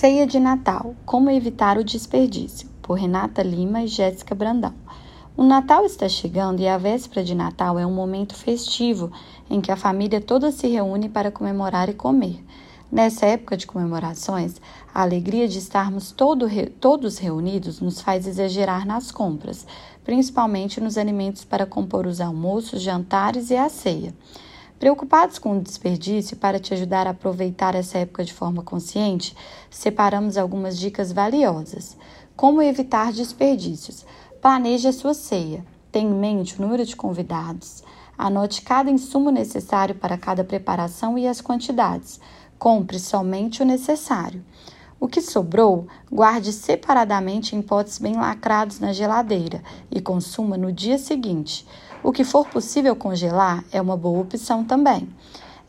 Ceia de Natal: Como evitar o desperdício, por Renata Lima e Jéssica Brandão. O Natal está chegando e a véspera de Natal é um momento festivo em que a família toda se reúne para comemorar e comer. Nessa época de comemorações, a alegria de estarmos todo, todos reunidos nos faz exagerar nas compras, principalmente nos alimentos para compor os almoços, jantares e a ceia. Preocupados com o desperdício, para te ajudar a aproveitar essa época de forma consciente, separamos algumas dicas valiosas. Como evitar desperdícios? Planeje a sua ceia. Tenha em mente o número de convidados. Anote cada insumo necessário para cada preparação e as quantidades. Compre somente o necessário. O que sobrou, guarde separadamente em potes bem lacrados na geladeira e consuma no dia seguinte. O que for possível congelar é uma boa opção também.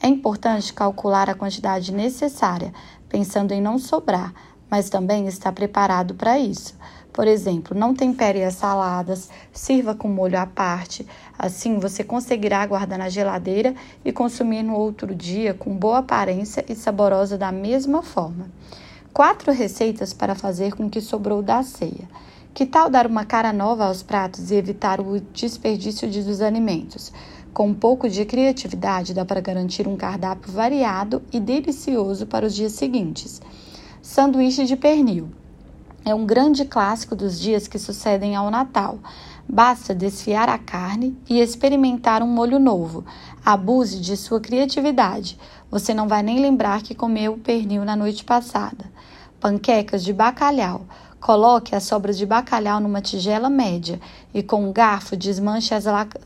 É importante calcular a quantidade necessária, pensando em não sobrar, mas também estar preparado para isso. Por exemplo, não tempere as saladas, sirva com molho à parte. Assim você conseguirá guardar na geladeira e consumir no outro dia com boa aparência e saborosa da mesma forma. Quatro receitas para fazer com o que sobrou da ceia. Que tal dar uma cara nova aos pratos e evitar o desperdício dos alimentos? Com um pouco de criatividade, dá para garantir um cardápio variado e delicioso para os dias seguintes. Sanduíche de pernil. É um grande clássico dos dias que sucedem ao Natal. Basta desfiar a carne e experimentar um molho novo. Abuse de sua criatividade. Você não vai nem lembrar que comeu pernil na noite passada. Panquecas de bacalhau. Coloque as sobras de bacalhau numa tigela média e com um garfo desmanche as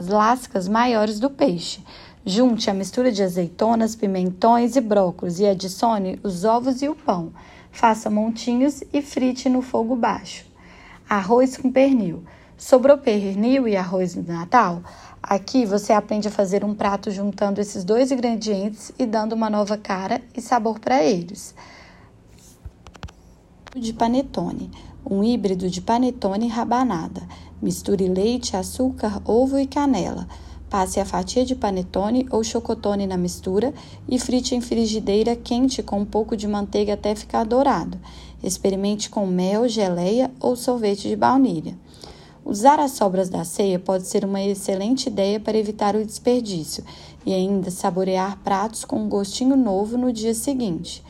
lascas maiores do peixe. Junte a mistura de azeitonas, pimentões e brócolis e adicione os ovos e o pão. Faça montinhos e frite no fogo baixo. Arroz com pernil. Sobrou pernil e arroz no Natal? Aqui você aprende a fazer um prato juntando esses dois ingredientes e dando uma nova cara e sabor para eles. De panetone, um híbrido de panetone e rabanada. Misture leite, açúcar, ovo e canela. Passe a fatia de panetone ou chocotone na mistura e frite em frigideira quente com um pouco de manteiga até ficar dourado. Experimente com mel, geleia ou sorvete de baunilha. Usar as sobras da ceia pode ser uma excelente ideia para evitar o desperdício e ainda saborear pratos com um gostinho novo no dia seguinte.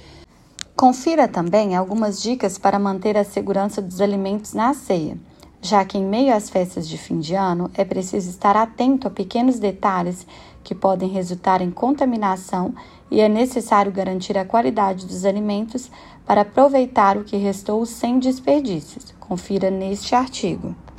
Confira também algumas dicas para manter a segurança dos alimentos na ceia, já que em meio às festas de fim de ano é preciso estar atento a pequenos detalhes que podem resultar em contaminação e é necessário garantir a qualidade dos alimentos para aproveitar o que restou sem desperdícios. Confira neste artigo.